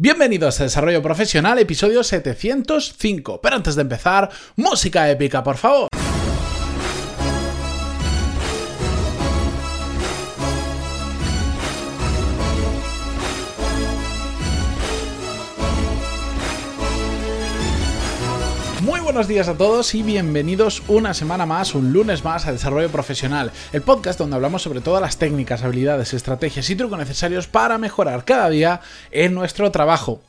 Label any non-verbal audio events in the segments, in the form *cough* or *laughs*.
Bienvenidos a Desarrollo Profesional, episodio 705. Pero antes de empezar, música épica, por favor. Buenos días a todos y bienvenidos una semana más, un lunes más a Desarrollo Profesional, el podcast donde hablamos sobre todas las técnicas, habilidades, estrategias y trucos necesarios para mejorar cada día en nuestro trabajo.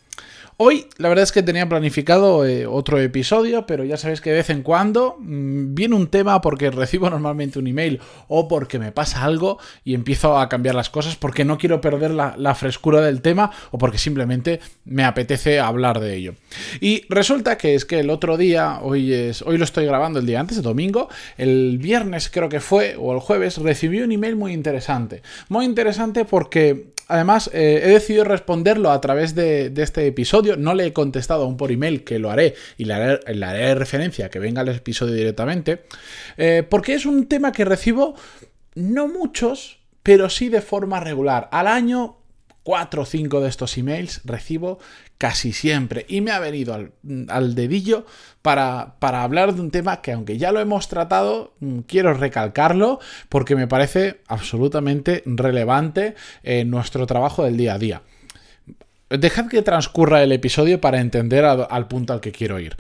Hoy la verdad es que tenía planificado eh, otro episodio, pero ya sabéis que de vez en cuando mmm, viene un tema porque recibo *laughs* normalmente un email o porque me pasa algo y empiezo a cambiar las cosas porque no quiero perder la, la frescura del tema o porque simplemente me apetece hablar de ello. Y resulta que es que el otro día, hoy, es, hoy lo estoy grabando el día antes, el domingo, el viernes creo que fue, o el jueves, recibí un email muy interesante. Muy interesante porque además eh, he decidido responderlo a través de, este episodio. No le he contestado aún por email, que lo haré y le haré, le referencia, que venga el episodio directamente. Eh, porque es un tema que recibo no muchos, pero sí de forma regular. Al año, cuatro o cinco de estos emails recibo casi siempre. Y me ha venido al, dedillo para, para, hablar de un tema que aunque ya lo hemos tratado, mm, quiero recalcarlo porque me parece absolutamente relevante en nuestro trabajo del día a día. Dejad que transcurra el episodio para entender al punto al que quiero ir.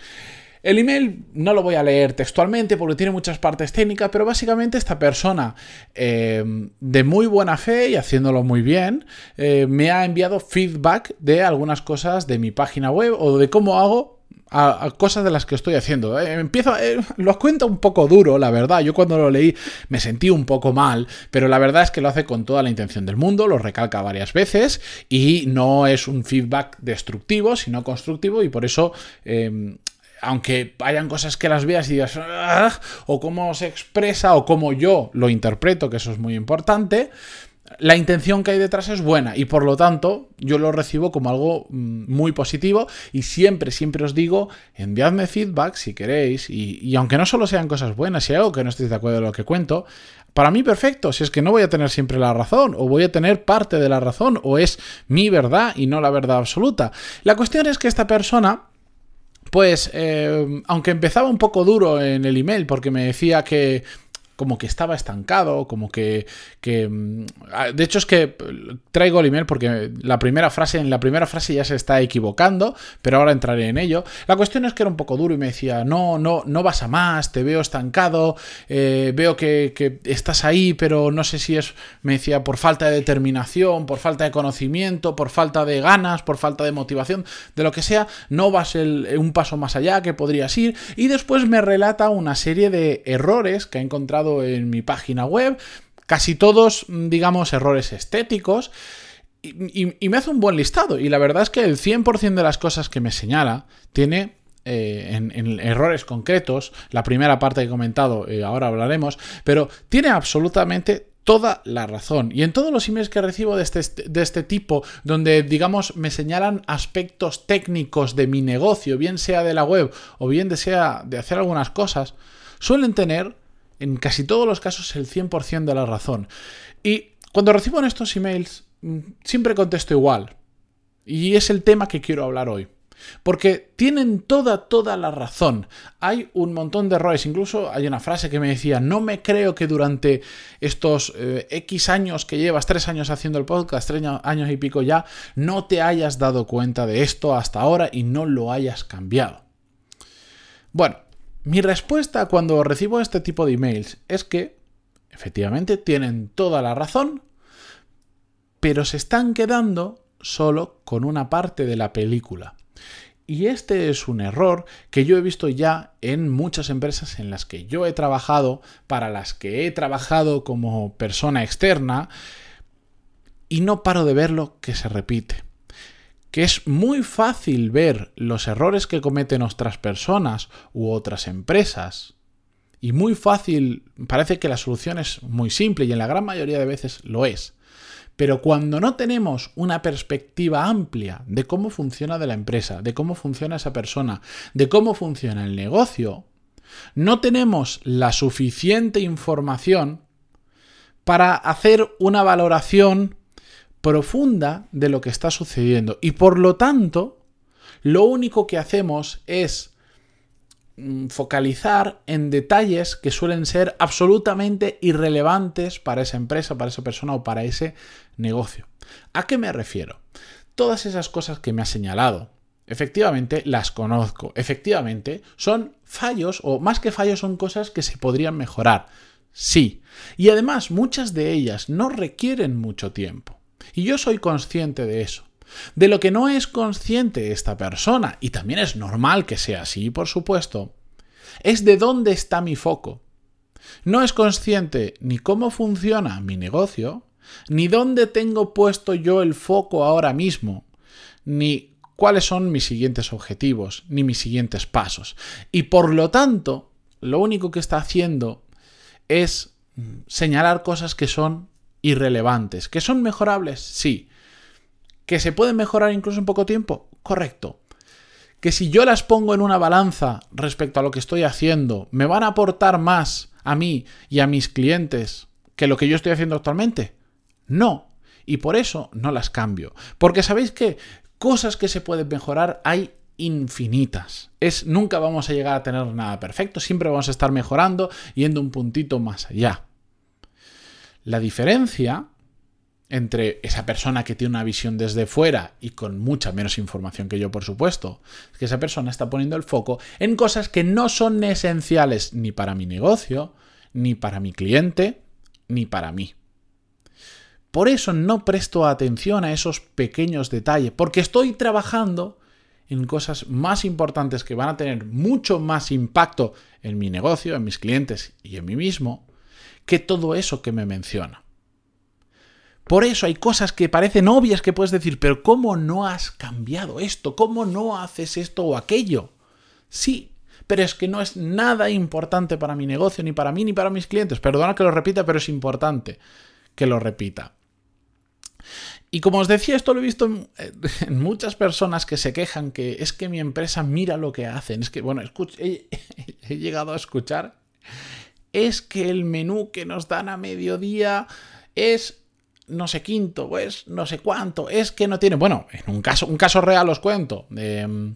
El email no lo voy a leer textualmente porque tiene muchas partes técnicas, pero básicamente esta persona eh, de muy buena fe y haciéndolo muy bien eh, me ha enviado feedback de algunas cosas de mi página web o de cómo hago a, cosas de las que estoy haciendo. Eh, empiezo, eh, lo cuenta un poco duro, la verdad. Yo cuando lo leí me sentí un poco mal, pero la verdad es que lo hace con toda la intención del mundo, lo recalca varias veces y no es un feedback destructivo, sino constructivo y por eso... Aunque hayan cosas que las veas y digas, ah", o cómo se expresa, o cómo yo lo interpreto, que eso es muy importante, la intención que hay detrás es buena y por lo tanto yo lo recibo como algo mm, muy positivo y siempre, siempre os digo, enviadme feedback si queréis y, y, aunque no solo sean cosas buenas, si hay algo que no estéis de acuerdo con lo que cuento, para mí perfecto, si es que no voy a tener siempre la razón o voy a tener parte de la razón o es mi verdad y no la verdad absoluta. La cuestión es que esta persona pues, eh, aunque empezaba un poco duro en el email porque me decía que como que estaba estancado, como que, que, mm, De hecho es que traigo el email porque la primera frase, en la primera frase ya se está equivocando, pero ahora entraré en ello. La cuestión es que era un poco duro y me decía, no, no, no vas a más, te veo estancado, eh, veo que, que, estás ahí, pero no sé si es, me decía, por falta de determinación, por falta de conocimiento, por falta de ganas, por falta de motivación, de lo que sea, no vas el, un paso más allá que podrías ir. Y después me relata una serie de errores que ha encontrado en mi página web, casi todos, digamos, errores estéticos. Y, me hace un buen listado. Y la verdad es que el 100% de las cosas que me señala tiene eh, en, errores concretos. La primera parte que he comentado, eh, ahora hablaremos. Pero tiene absolutamente toda la razón. Y en todos los emails que recibo de este, de este tipo, donde digamos me señalan aspectos técnicos de mi negocio, bien sea de la web o bien sea de hacer algunas cosas, suelen tener en casi todos los casos el 100% de la razón. Y cuando recibo estos emails, mm, siempre contesto igual. Y es el tema que quiero hablar hoy. Porque tienen toda, toda la razón. Hay un montón de errores. Incluso hay una frase que me decía, no me creo que durante estos eh, X años que llevas, tres años haciendo el podcast, tres años y pico ya, no te hayas dado cuenta de esto hasta ahora y no lo hayas cambiado. Bueno, mi respuesta cuando recibo este tipo de emails es que, efectivamente, tienen toda la razón, pero se están quedando solo con una parte de la película. Y este es un error que yo he visto ya en muchas empresas en las que yo he trabajado, para las que he trabajado como persona externa, y no paro de verlo que se repite que es muy fácil ver los errores que cometen otras personas u otras empresas. Y muy fácil, parece que la solución es muy simple y en la gran mayoría de veces lo es. Pero cuando no tenemos una perspectiva amplia de cómo funciona de la empresa, de cómo funciona esa persona, de cómo funciona el negocio, no tenemos la suficiente información para hacer una valoración profunda de lo que está sucediendo. Y por lo tanto, lo único que hacemos es mm, focalizar en detalles que suelen ser absolutamente irrelevantes para esa empresa, para esa persona o para ese negocio. ¿A qué me refiero? Todas esas cosas que me ha señalado, efectivamente las conozco, efectivamente son fallos o más que fallos son cosas que se podrían mejorar. Sí. Y además muchas de ellas no requieren mucho tiempo. Y yo soy consciente de eso. De lo que no es consciente esta persona, y también es normal que sea así, por supuesto, es de dónde está mi foco. No es consciente ni cómo funciona mi negocio, ni dónde tengo puesto yo el foco ahora mismo, ni cuáles son mis siguientes objetivos, ni mis siguientes pasos. Y por lo tanto, lo único que está haciendo es señalar cosas que son irrelevantes. ¿Que son mejorables? Sí. ¿Que se pueden mejorar incluso en poco tiempo? Correcto. ¿Que si yo las pongo en una balanza respecto a lo que estoy haciendo, me van a aportar más a mí y a mis clientes que lo que yo estoy haciendo actualmente? No. Y por eso no las cambio. Porque sabéis que cosas que se pueden mejorar hay infinitas. Es nunca vamos a llegar a tener nada perfecto, siempre vamos a estar mejorando yendo un puntito más allá. La diferencia entre esa persona que tiene una visión desde fuera y con mucha menos información que yo, por supuesto, es que esa persona está poniendo el foco en cosas que no son esenciales ni para mi negocio, ni para mi cliente, ni para mí. Por eso no presto atención a esos pequeños detalles, porque estoy trabajando en cosas más importantes que van a tener mucho más impacto en mi negocio, en mis clientes y en mí mismo, que todo eso que me menciona. Por eso hay cosas que parecen obvias que puedes decir, pero ¿cómo no has cambiado esto? ¿Cómo no haces esto o aquello? Sí, pero es que no es nada importante para mi negocio, ni para mí, ni para mis clientes. Perdona que lo repita, pero es importante que lo repita. Y como os decía, esto lo he visto en, *laughs* muchas personas que se quejan que es que mi empresa mira lo que hacen. Es que, bueno, *laughs* he llegado a escuchar, es que el menú que nos dan a mediodía es no sé quinto, es no sé cuánto, es que no tiene. Bueno, en un caso, un caso real os cuento. De, mm,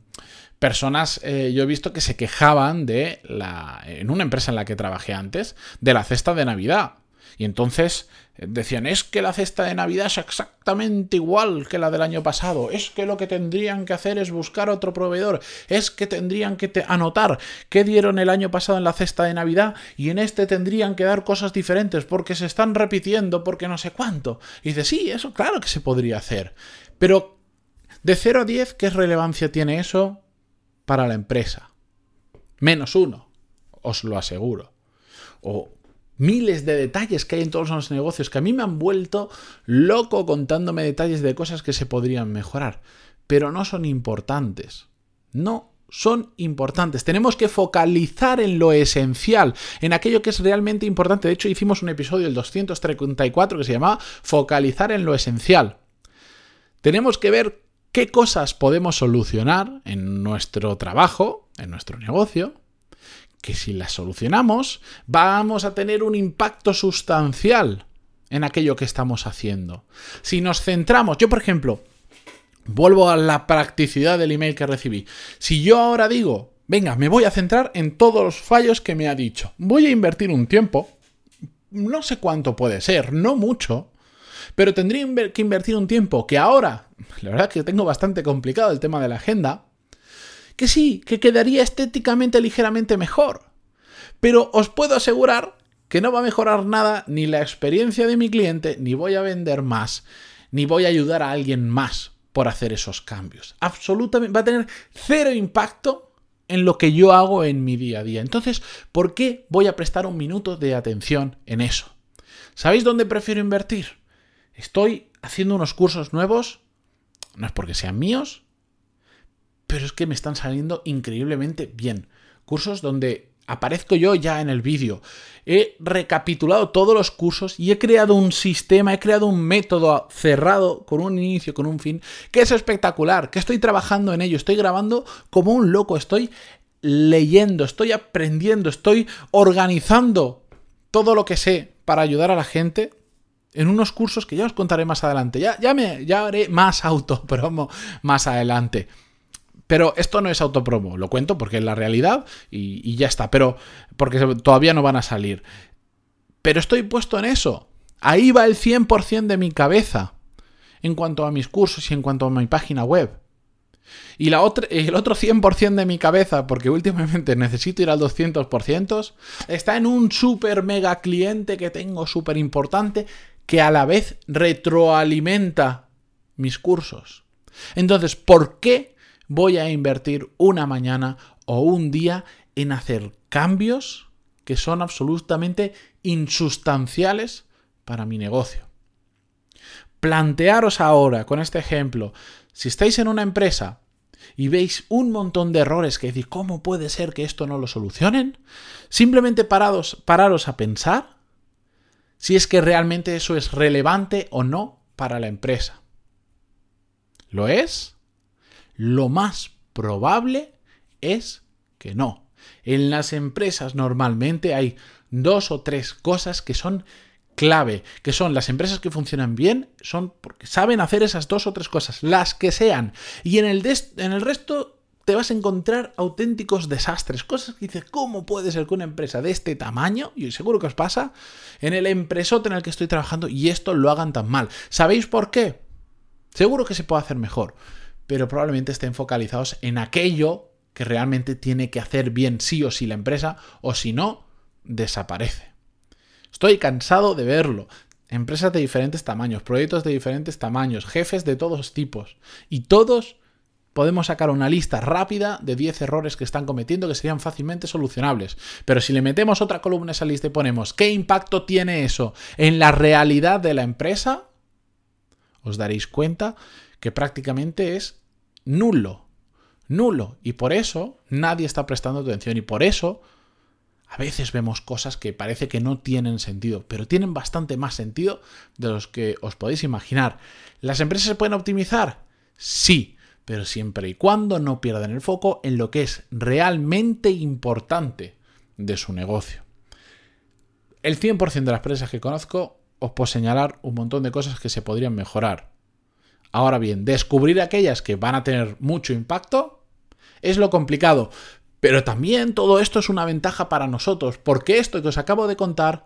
personas, eh, yo he visto que se quejaban de la. en una empresa en la que trabajé antes, de la cesta de Navidad. Y entonces eh, decían, es que la cesta de Navidad es exactamente igual que la del año pasado, es que lo que tendrían que hacer es buscar otro proveedor, es que tendrían que anotar qué dieron el año pasado en la cesta de Navidad y en este tendrían que dar cosas diferentes porque se están repitiendo, porque no sé cuánto. Y dice, sí, eso claro que se podría hacer. Pero de 0 a 10, ¿qué relevancia tiene eso para la empresa? Menos uno, os lo aseguro. O miles de detalles que hay en todos los negocios que a mí me han vuelto loco contándome detalles de cosas que se podrían mejorar, pero no son importantes. No son importantes. Tenemos que focalizar en lo esencial, en aquello que es realmente importante. De hecho, hicimos un episodio, el 234, que se llamaba Focalizar en lo esencial. Tenemos que ver qué cosas podemos solucionar en nuestro trabajo, en nuestro negocio, que si las solucionamos vamos a tener un impacto sustancial en aquello que estamos haciendo. Si nos centramos, yo por ejemplo, vuelvo a la practicidad del email que recibí. Si yo ahora digo, venga, me voy a centrar en todos los fallos que me ha dicho, voy a invertir un tiempo, no sé cuánto puede ser, no mucho, pero tendría que invertir un tiempo que ahora, la verdad que tengo bastante complicado el tema de la agenda, que sí, que quedaría estéticamente ligeramente mejor. Pero os puedo asegurar que no va a mejorar nada ni la experiencia de mi cliente, ni voy a vender más, ni voy a ayudar a alguien más por hacer esos cambios. Absolutamente, va a tener cero impacto en lo que yo hago en mi día a día. Entonces, ¿por qué voy a prestar un minuto de atención en eso? ¿Sabéis dónde prefiero invertir? Estoy haciendo unos cursos nuevos, no es porque sean míos, pero es que me están saliendo increíblemente bien. Cursos donde aparezco yo ya en el vídeo. He recapitulado todos los cursos y he creado un sistema, he creado un método cerrado con un inicio, con un fin, que es espectacular, que estoy trabajando en ello, estoy grabando como un loco, estoy leyendo, estoy aprendiendo, estoy organizando todo lo que sé para ayudar a la gente en unos cursos que ya os contaré más adelante. Ya, ya, me, ya haré más *laughs* autopromo más adelante. Pero esto no es autopromo, lo cuento porque es la realidad y, ya está. Pero porque todavía no van a salir. Pero estoy puesto en eso. Ahí va el 100% de mi cabeza en cuanto a mis cursos y en cuanto a mi página web. Y la otra, el otro 100% de mi cabeza, porque últimamente *laughs* necesito ir al 200%, está en un super mega cliente que tengo súper importante que a la vez retroalimenta mis cursos. Entonces, ¿por qué voy a invertir una mañana o un día en hacer cambios que son absolutamente insustanciales para mi negocio? Plantearos ahora, con este ejemplo, si estáis en una empresa y veis un montón de errores que decís, ¿cómo puede ser que esto no lo solucionen? Simplemente parados, pararos a pensar si es que realmente eso es relevante o no para la empresa. ¿Lo es? Lo más probable es que no. En las empresas normalmente hay dos o tres cosas que son clave, que son las empresas que funcionan bien, son porque saben hacer esas dos o tres cosas, las que sean. Y en el, resto te vas a encontrar auténticos desastres, cosas que dices, ¿cómo puede ser que una empresa de este tamaño, y seguro que os pasa, en el empresote en el que estoy trabajando y esto lo hagan tan mal? ¿Sabéis por qué? Seguro que se puede hacer mejor, pero probablemente estén focalizados en aquello que realmente tiene que hacer bien sí o sí la empresa, o si no, desaparece. Estoy cansado de verlo. Empresas de diferentes tamaños, proyectos de diferentes tamaños, jefes de todos tipos. Y todos podemos sacar una lista rápida de 10 errores que están cometiendo que serían fácilmente solucionables. Pero si le metemos otra columna a esa lista y ponemos qué impacto tiene eso en la realidad de la empresa, os daréis cuenta que prácticamente es nulo. Nulo. Y por eso nadie está prestando atención. Y por eso a veces vemos cosas que parece que no tienen sentido, pero tienen bastante más sentido de los que os podéis imaginar. ¿Las empresas se pueden optimizar? Sí, pero siempre y cuando no pierdan el foco en lo que es realmente importante de su negocio. El 100% de las empresas que conozco os puedo señalar un montón de cosas que se podrían mejorar. Ahora bien, descubrir aquellas que van a tener mucho impacto es lo complicado, pero también todo esto es una ventaja para nosotros, porque esto que os acabo de contar,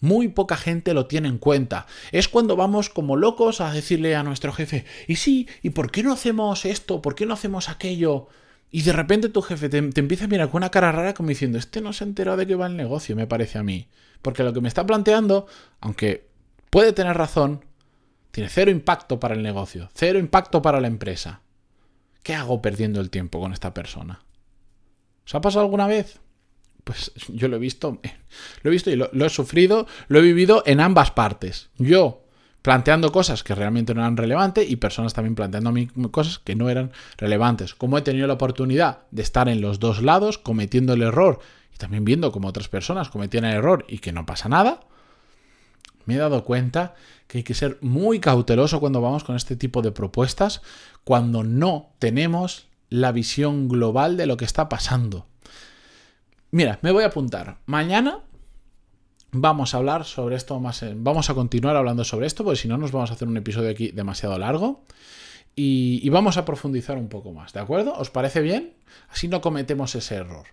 muy poca gente lo tiene en cuenta. Es cuando vamos como locos a decirle a nuestro jefe, y sí, ¿y por qué no hacemos esto? ¿Por qué no hacemos aquello? Y de repente tu jefe te, empieza a mirar con una cara rara como diciendo, este no se ha enterado de qué va el negocio, me parece a mí. Porque lo que me está planteando, aunque puede tener razón, tiene cero impacto para el negocio, cero impacto para la empresa. ¿Qué hago perdiendo el tiempo con esta persona? ¿Os ha pasado alguna vez? Pues yo lo he visto, lo he visto y lo, he sufrido, lo he vivido en ambas partes. Yo planteando cosas que realmente no eran relevantes y personas también planteando a mí cosas que no eran relevantes. Como he tenido la oportunidad de estar en los dos lados cometiendo el error y también viendo cómo otras personas cometían el error y que no pasa nada, me he dado cuenta que hay que ser muy cauteloso cuando vamos con este tipo de propuestas, cuando no tenemos la visión global de lo que está pasando. Mira, me voy a apuntar. Mañana vamos a hablar sobre esto más. Vamos a continuar hablando sobre esto, porque si no, nos vamos a hacer un episodio aquí demasiado largo. Y, y, vamos a profundizar un poco más, ¿de acuerdo? ¿Os parece bien? Así no cometemos ese error.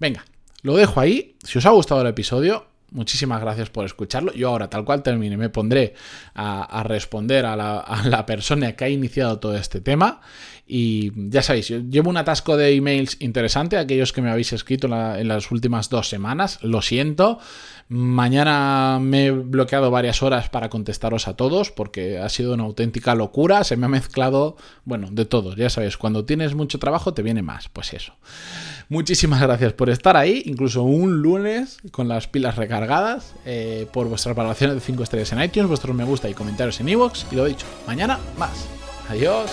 Venga, lo dejo ahí. Si os ha gustado el episodio, Muchísimas gracias por escucharlo. Yo ahora, tal cual termine, me pondré a, responder a la, persona que ha iniciado todo este tema. Y ya sabéis, llevo un atasco de emails interesante, aquellos que me habéis escrito en las últimas dos semanas. Lo siento. Mañana me he bloqueado varias horas para contestaros a todos porque ha sido una auténtica locura. Se me ha mezclado, bueno, de todo. Ya sabéis, cuando tienes mucho trabajo te viene más. Pues eso. Muchísimas gracias por estar ahí, incluso un lunes con las pilas recargadas, eh, por vuestras valoraciones de 5 estrellas en iTunes, vuestros me gusta y comentarios en iVoox. Y lo dicho, mañana más. Adiós.